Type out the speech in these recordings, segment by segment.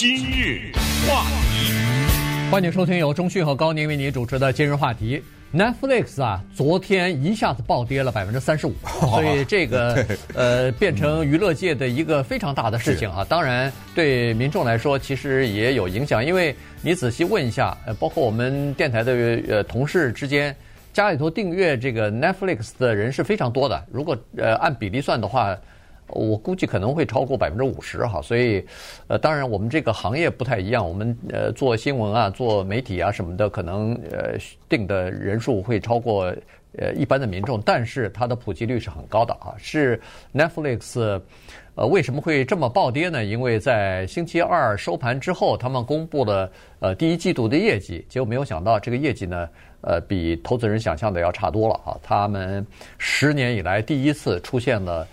今日话题，欢迎收听由中讯和高宁为您主持的今日话题。Netflix 啊，昨天一下子暴跌了百分之三十五，所以这个呃变成娱乐界的一个非常大的事情啊。当然，对民众来说其实也有影响，因为你仔细问一下，呃，包括我们电台的呃同事之间，家里头订阅这个 Netflix 的人是非常多的。如果呃按比例算的话。我估计可能会超过百分之五十哈，所以，呃，当然我们这个行业不太一样，我们呃做新闻啊、做媒体啊什么的，可能呃定的人数会超过呃一般的民众，但是它的普及率是很高的啊。是 Netflix，呃为什么会这么暴跌呢？因为在星期二收盘之后，他们公布了呃第一季度的业绩，结果没有想到这个业绩呢，呃比投资人想象的要差多了啊。他们十年以来第一次出现了。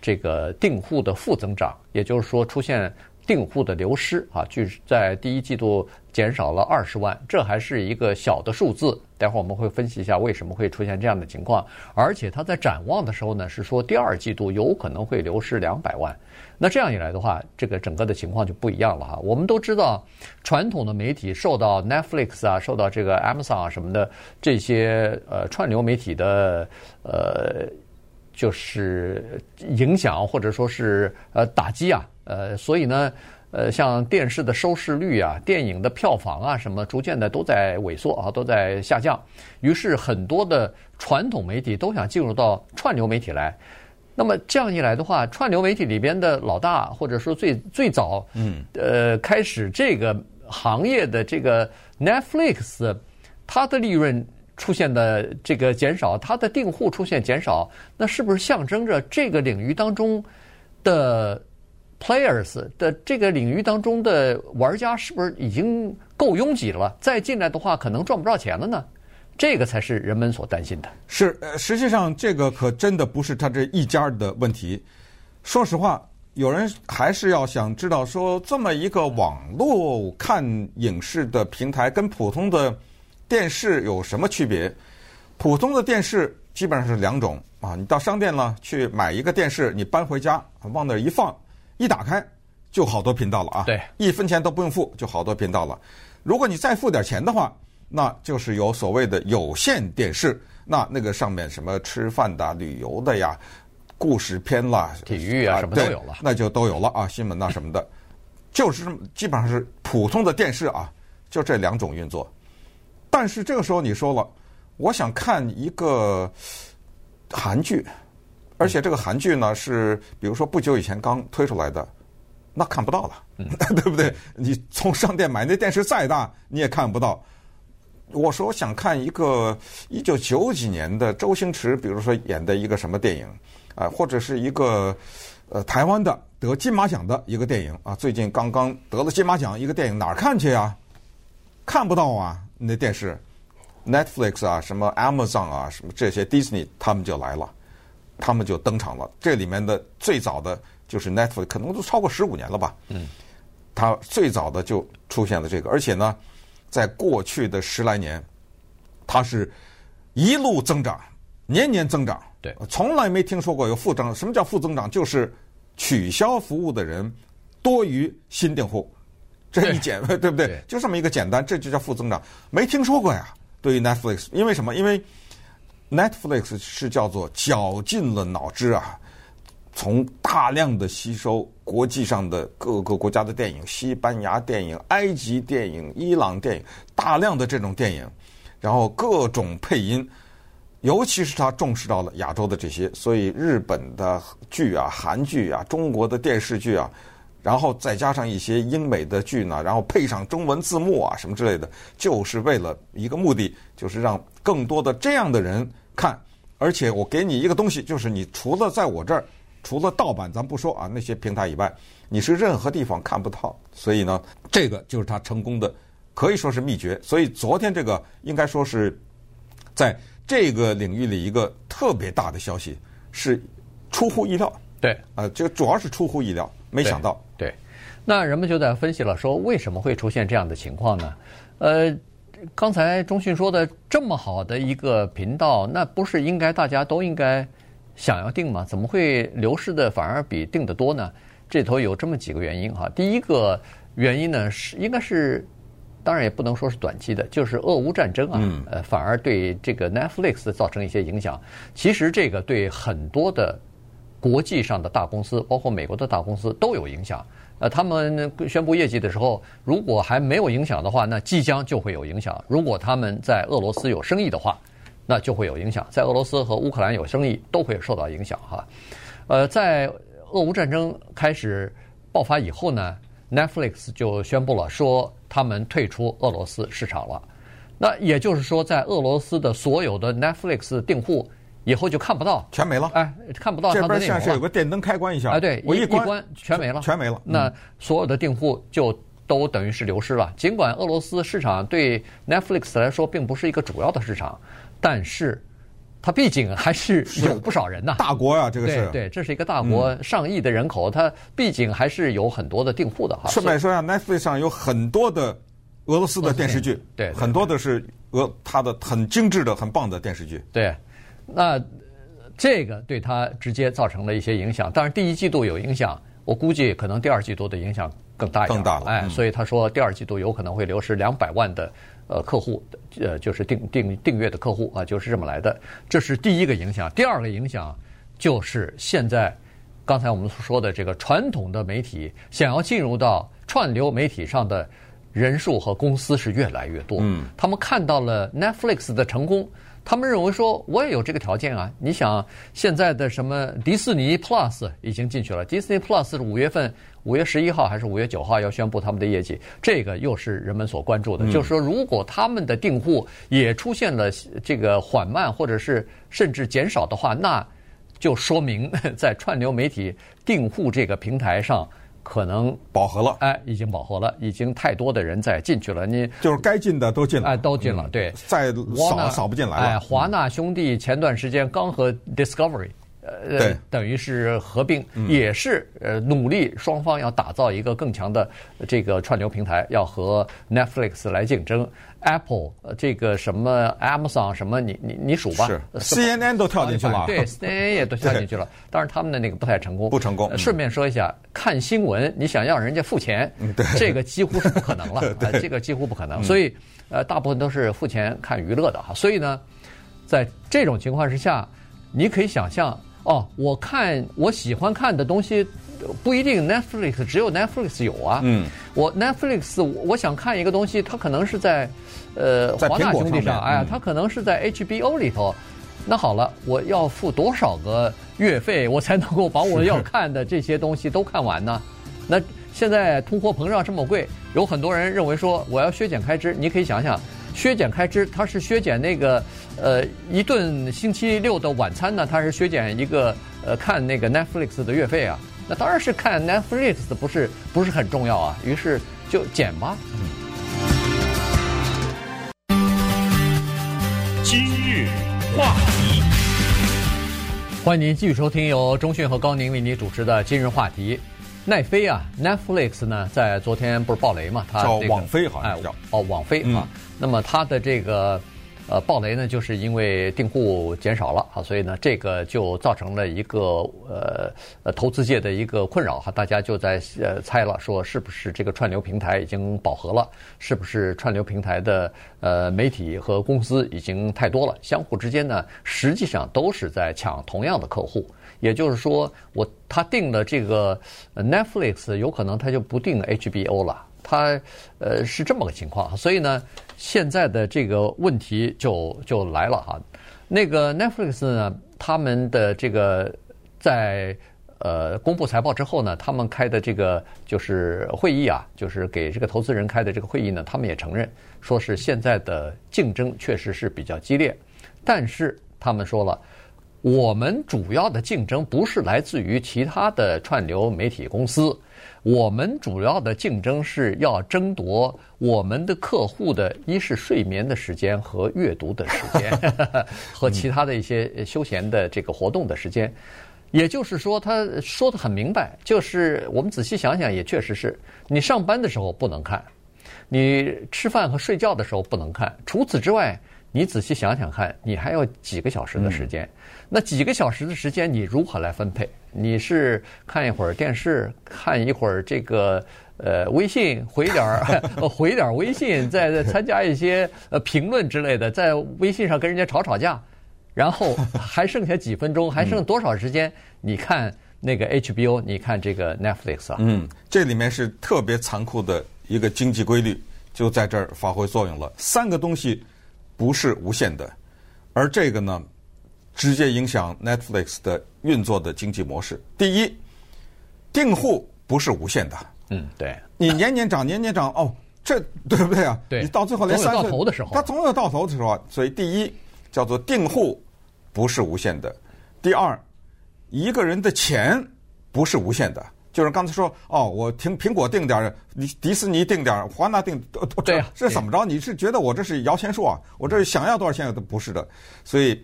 这个订户的负增长，也就是说出现订户的流失啊，就是在第一季度减少了二十万，这还是一个小的数字。待会儿我们会分析一下为什么会出现这样的情况。而且他在展望的时候呢，是说第二季度有可能会流失两百万。那这样一来的话，这个整个的情况就不一样了哈。我们都知道，传统的媒体受到 Netflix 啊、受到这个 Amazon 啊什么的这些呃串流媒体的呃。就是影响或者说是呃打击啊，呃，所以呢，呃，像电视的收视率啊、电影的票房啊什么，逐渐的都在萎缩啊，都在下降。于是很多的传统媒体都想进入到串流媒体来。那么这样一来的话，串流媒体里边的老大或者说最最早嗯呃开始这个行业的这个 Netflix，它的利润。出现的这个减少，它的订户出现减少，那是不是象征着这个领域当中的 players 的这个领域当中的玩家是不是已经够拥挤了？再进来的话，可能赚不着钱了呢？这个才是人们所担心的。是，呃，实际上这个可真的不是他这一家的问题。说实话，有人还是要想知道说，这么一个网络看影视的平台跟普通的。电视有什么区别？普通的电视基本上是两种啊，你到商店呢去买一个电视，你搬回家往那儿一放，一打开就好多频道了啊。对，一分钱都不用付，就好多频道了。如果你再付点钱的话，那就是有所谓的有线电视，那那个上面什么吃饭的、旅游的呀、故事片啦、体育啊什么都有了，那就都有了啊，新闻啊什么的，就是基本上是普通的电视啊，就这两种运作。但是这个时候你说了，我想看一个韩剧，而且这个韩剧呢是比如说不久以前刚推出来的，那看不到了，嗯、对不对？你从商店买那电视再大你也看不到。我说我想看一个一九九几年的周星驰，比如说演的一个什么电影啊，或者是一个呃台湾的得金马奖的一个电影啊，最近刚刚得了金马奖一个电影，哪儿看去呀？看不到啊。那电视，Netflix 啊，什么 Amazon 啊，什么这些 Disney，他们就来了，他们就登场了。这里面的最早的就是 Netflix，可能都超过十五年了吧。嗯，它最早的就出现了这个，而且呢，在过去的十来年，它是一路增长，年年增长。对，从来没听说过有负增长。什么叫负增长？就是取消服务的人多于新订户。这一简对，对不对？对，就这么一个简单，这就叫负增长，没听说过呀。对于 Netflix，因为什么？因为 Netflix 是叫做绞尽了脑汁啊，从大量的吸收国际上的各个国家的电影，西班牙电影、埃及电影、伊朗电影，大量的这种电影，然后各种配音，尤其是他重视到了亚洲的这些，所以日本的剧啊、韩剧啊、中国的电视剧啊。然后再加上一些英美的剧呢，然后配上中文字幕啊什么之类的，就是为了一个目的，就是让更多的这样的人看。而且我给你一个东西，就是你除了在我这儿，除了盗版咱不说啊那些平台以外，你是任何地方看不到。所以呢，这个就是他成功的，可以说是秘诀。所以昨天这个应该说是在这个领域里一个特别大的消息，是出乎意料。对，呃，这个主要是出乎意料。没想到对，对，那人们就在分析了，说为什么会出现这样的情况呢？呃，刚才中讯说的这么好的一个频道，那不是应该大家都应该想要定吗？怎么会流失的反而比定的多呢？这头有这么几个原因哈。第一个，原因呢是应该是，当然也不能说是短期的，就是俄乌战争啊，嗯、呃，反而对这个 Netflix 造成一些影响。其实这个对很多的国际上的大公司，包括美国的大公司都有影响。呃，他们宣布业绩的时候，如果还没有影响的话，那即将就会有影响。如果他们在俄罗斯有生意的话，那就会有影响。在俄罗斯和乌克兰有生意，都会受到影响哈。呃，在俄乌战争开始爆发以后呢，Netflix 就宣布了说他们退出俄罗斯市场了。那也就是说，在俄罗斯的所有的 Netflix 订户。以后就看不到，全没了。哎，看不到它的内容。这边像是有个电灯开关一下。哎，对，我一关，全没了，全没了。嗯、那所有的订户就都等于是流失了。尽管俄罗斯市场对 Netflix 来说并不是一个主要的市场，但是它毕竟还是有不少人呐。大国呀、啊，这个是对对，这是一个大国，嗯、上亿的人口，它毕竟还是有很多的订户的哈。顺便说一下，Netflix 上有很多的俄罗斯的电视剧，对，对，很多的是俄它的很精致的、很棒的电视剧。对，那。这个对他直接造成了一些影响，当然第一季度有影响，我估计可能第二季度的影响更大一点。更大了，哎，所以他说第二季度有可能会流失两百万的呃客户，呃，就是订订订阅的客户啊，就是这么来的。这是第一个影响。第二个影响就是现在刚才我们所说的这个传统的媒体想要进入到串流媒体上的人数和公司是越来越多。嗯，他们看到了 Netflix 的成功。他们认为说，我也有这个条件啊！你想，现在的什么迪士尼 Plus 已经进去了，迪士尼 Plus 是五月份，五月十一号还是五月九号要宣布他们的业绩，这个又是人们所关注的。就是说，如果他们的订户也出现了这个缓慢或者是甚至减少的话，那就说明在串流媒体订户这个平台上。可能饱和了，哎，已经饱和了，已经太多的人在进去了。你就是该进的都进了，哎，都进了，对，再扫扫不进来了。哎，华纳兄弟前段时间刚和 Discovery。呃，等于是合并，也是呃努力，双方要打造一个更强的这个串流平台，要和 Netflix 来竞争。Apple 这个什么 Amazon 什么，你你你数吧。是 CNN 都跳进去了，对，CNN 也都跳进去了。当然他们的那个不太成功，不成功。顺便说一下，看新闻你想让人家付钱，这个几乎是不可能了，这个几乎不可能。所以呃，大部分都是付钱看娱乐的哈。所以呢，在这种情况之下，你可以想象。哦，我看我喜欢看的东西不一定 Netflix 只有 Netflix 有啊。嗯，我 Netflix 我想看一个东西，它可能是在呃华纳兄弟上，哎呀，它可能是在 HBO 里头。那好了，我要付多少个月费，我才能够把我要看的这些东西都看完呢？那现在通货膨胀这么贵，有很多人认为说我要削减开支，你可以想想。削减开支，它是削减那个呃一顿星期六的晚餐呢，它是削减一个呃看那个 Netflix 的月费啊。那当然是看 Netflix 不是不是很重要啊，于是就减吧。嗯。今日话题，欢迎您继续收听由中讯和高宁为您主持的《今日话题》。奈飞啊，Netflix 呢，在昨天不是爆雷嘛？它叫网飞好像叫、哎、哦，网飞啊。嗯那么它的这个呃爆雷呢，就是因为订户减少了啊，所以呢这个就造成了一个呃呃投资界的一个困扰哈，大家就在呃猜了，说是不是这个串流平台已经饱和了，是不是串流平台的呃媒体和公司已经太多了，相互之间呢实际上都是在抢同样的客户，也就是说我他定了这个 Netflix，有可能他就不定 HBO 了。他呃是这么个情况，所以呢，现在的这个问题就就来了哈。那个 Netflix 呢，他们的这个在呃公布财报之后呢，他们开的这个就是会议啊，就是给这个投资人开的这个会议呢，他们也承认，说是现在的竞争确实是比较激烈，但是他们说了，我们主要的竞争不是来自于其他的串流媒体公司。我们主要的竞争是要争夺我们的客户的，一是睡眠的时间和阅读的时间，和其他的一些休闲的这个活动的时间。也就是说，他说的很明白，就是我们仔细想想，也确实是你上班的时候不能看，你吃饭和睡觉的时候不能看。除此之外，你仔细想想看，你还有几个小时的时间。那几个小时的时间，你如何来分配？你是看一会儿电视，看一会儿这个呃微信回点儿 回点儿微信，再再参加一些呃评论之类的，在微信上跟人家吵吵架，然后还剩下几分钟，还剩多少时间？你看那个 HBO，你看这个 Netflix 啊，嗯，这里面是特别残酷的一个经济规律，就在这儿发挥作用了。三个东西不是无限的，而这个呢，直接影响 Netflix 的运作的经济模式。第一，订户不是无限的。嗯，对。你年年涨，年年涨，哦，这对不对啊？对。你到最后连三岁到头的时候，它总有到头的时候。所以第一叫做订户不是无限的。第二，一个人的钱不是无限的。就是刚才说，哦，我听苹果定点儿，迪迪士尼定点儿，华纳定，对啊，这怎么着？你是觉得我这是摇钱树啊？我这想要多少钱都不是的。所以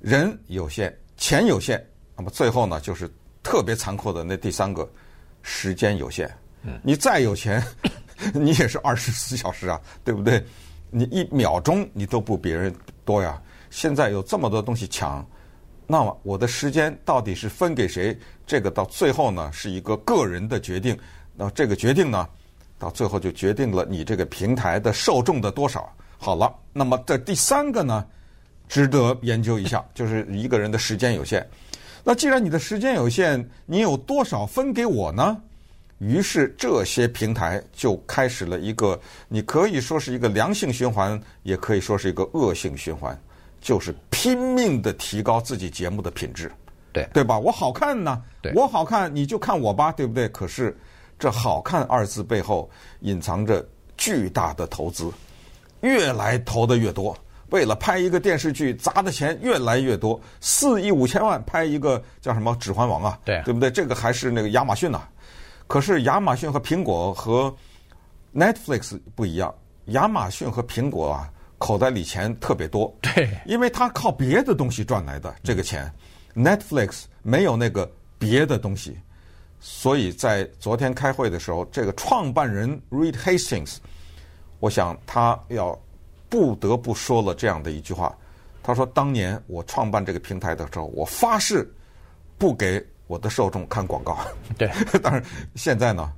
人有限，钱有限，那么最后呢，就是特别残酷的那第三个，时间有限。你再有钱，你也是二十四小时啊，对不对？你一秒钟你都不比人多呀。现在有这么多东西抢，那么我的时间到底是分给谁？这个到最后呢，是一个个人的决定。那这个决定呢，到最后就决定了你这个平台的受众的多少。好了，那么这第三个呢，值得研究一下，就是一个人的时间有限。那既然你的时间有限，你有多少分给我呢？于是这些平台就开始了一个，你可以说是一个良性循环，也可以说是一个恶性循环，就是拼命的提高自己节目的品质，对对吧？我好看呢，对我好看你就看我吧，对不对？可是这“好看”二字背后隐藏着巨大的投资，越来投的越多，为了拍一个电视剧砸的钱越来越多，四亿五千万拍一个叫什么《指环王》啊，对对不对？这个还是那个亚马逊呐。可是亚马逊和苹果和 Netflix 不一样，亚马逊和苹果啊，口袋里钱特别多，对，因为他靠别的东西赚来的这个钱。Netflix 没有那个别的东西，所以在昨天开会的时候，这个创办人 Reed Hastings，我想他要不得不说了这样的一句话，他说：“当年我创办这个平台的时候，我发誓不给。”我的受众看广告，对，当然现在呢，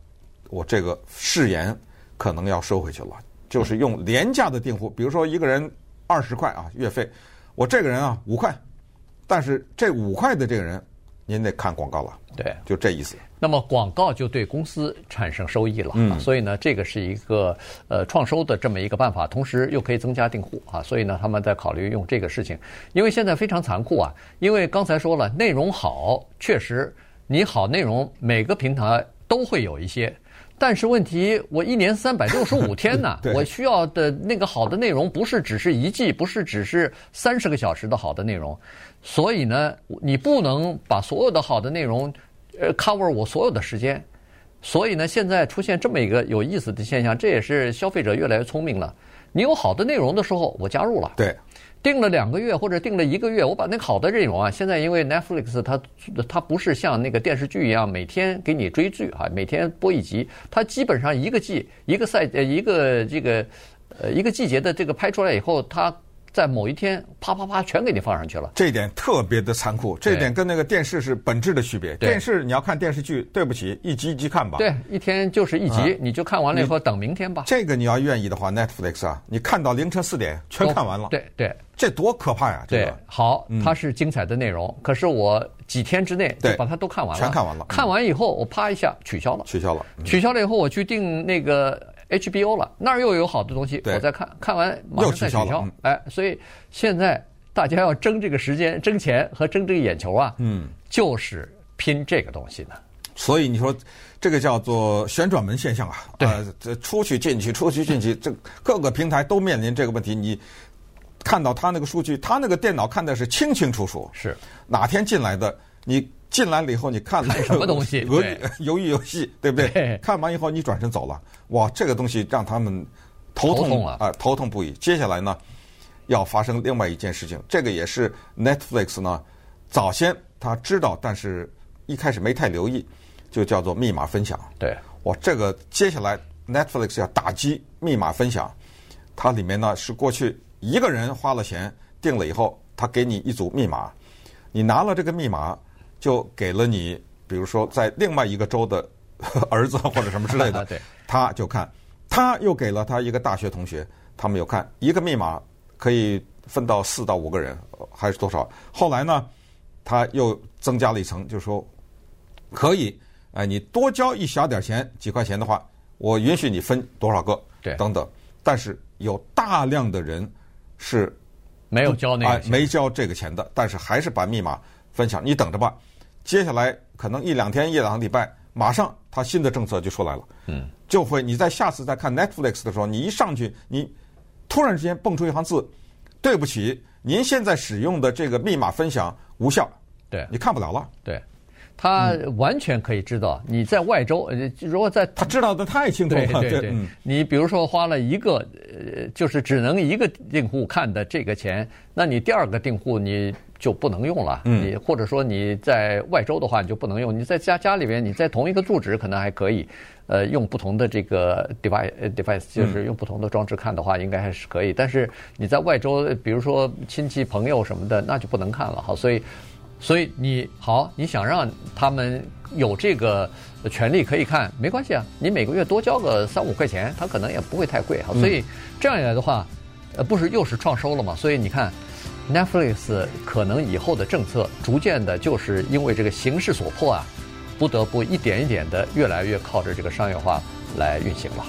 我这个誓言可能要收回去了，就是用廉价的订户，比如说一个人二十块啊月费，我这个人啊五块，但是这五块的这个人。您得看广告了，对，就这意思。那么广告就对公司产生收益了，嗯，所以呢，这个是一个呃创收的这么一个办法，同时又可以增加订户啊，所以呢，他们在考虑用这个事情。因为现在非常残酷啊，因为刚才说了，内容好，确实你好内容每个平台都会有一些。但是问题，我一年三百六十五天呢，我需要的那个好的内容不是只是一季，不是只是三十个小时的好的内容，所以呢，你不能把所有的好的内容，呃，cover 我所有的时间，所以呢，现在出现这么一个有意思的现象，这也是消费者越来越聪明了。你有好的内容的时候，我加入了。对。订了两个月或者订了一个月，我把那个好的内容啊，现在因为 Netflix 它它不是像那个电视剧一样每天给你追剧啊，每天播一集，它基本上一个季一个赛呃一个这个呃一个季节的这个拍出来以后，它。在某一天，啪啪啪，全给你放上去了。这一点特别的残酷，这一点跟那个电视是本质的区别。电视你要看电视剧，对不起，一集一集看吧。对，一天就是一集，你就看完了以后等明天吧。这个你要愿意的话 Netflix 啊，你看到凌晨四点全看完了。对对，这多可怕呀！对，好，它是精彩的内容，可是我几天之内就把它都看完了，全看完了。看完以后，我啪一下取消了，取消了，取消了以后，我去订那个。HBO 了，那儿又有好的东西，我再看看完马上再取消。嗯、哎，所以现在大家要争这个时间、争钱和争这个眼球啊，嗯，就是拼这个东西呢。所以你说这个叫做旋转门现象啊，对，这、呃、出去进去，出去进去，这各个平台都面临这个问题。你看到他那个数据，他那个电脑看的是清清楚楚，是哪天进来的你。进来了以后，你看了什么东西？鱿鱼鱿鱼游戏，对不对？对，看完以后，你转身走了。哇，这个东西让他们头痛，头痛啊、呃，头痛不已。接下来呢，要发生另外一件事情，这个也是 Netflix 呢早先他知道，但是一开始没太留意，就叫做密码分享。对，哇，这个接下来 Netflix 要打击密码分享，它里面呢是过去一个人花了钱订了以后，他给你一组密码，你拿了这个密码。就给了你，比如说在另外一个州的 儿子或者什么之类的，对，他就看，他又给了他一个大学同学，他们有看一个密码可以分到四到五个人，还是多少？后来呢，他又增加了一层，就是说可以，哎，你多交一小点钱，几块钱的话，我允许你分多少个，对，等等。但是有大量的人是没有交那哎，没交这个钱的，但是还是把密码分享。你等着吧，接下来可能一两天、一两个礼拜。马上，他新的政策就出来了，嗯，就会你在下次再看 Netflix 的时候，你一上去，你突然之间蹦出一行字，对不起，您现在使用的这个密码分享无效，对，你看不了了。对，他完全可以知道你在外州，呃，如果在他知道的太清楚了，对对对，你比如说花了一个，呃，就是只能一个订户看的这个钱，那你第二个订户你。就不能用了，你或者说你在外州的话，你就不能用。你在家家里边，你在同一个住址可能还可以，呃，用不同的这个 device device，就是用不同的装置看的话，应该还是可以。但是你在外州，比如说亲戚朋友什么的，那就不能看了。好，所以所以你好，你想让他们有这个权利可以看，没关系啊，你每个月多交个三五块钱，他可能也不会太贵。好，所以这样一来的话，呃，不是又是创收了嘛？所以你看。Netflix 可能以后的政策逐渐的，就是因为这个形势所迫啊，不得不一点一点的越来越靠着这个商业化来运行了。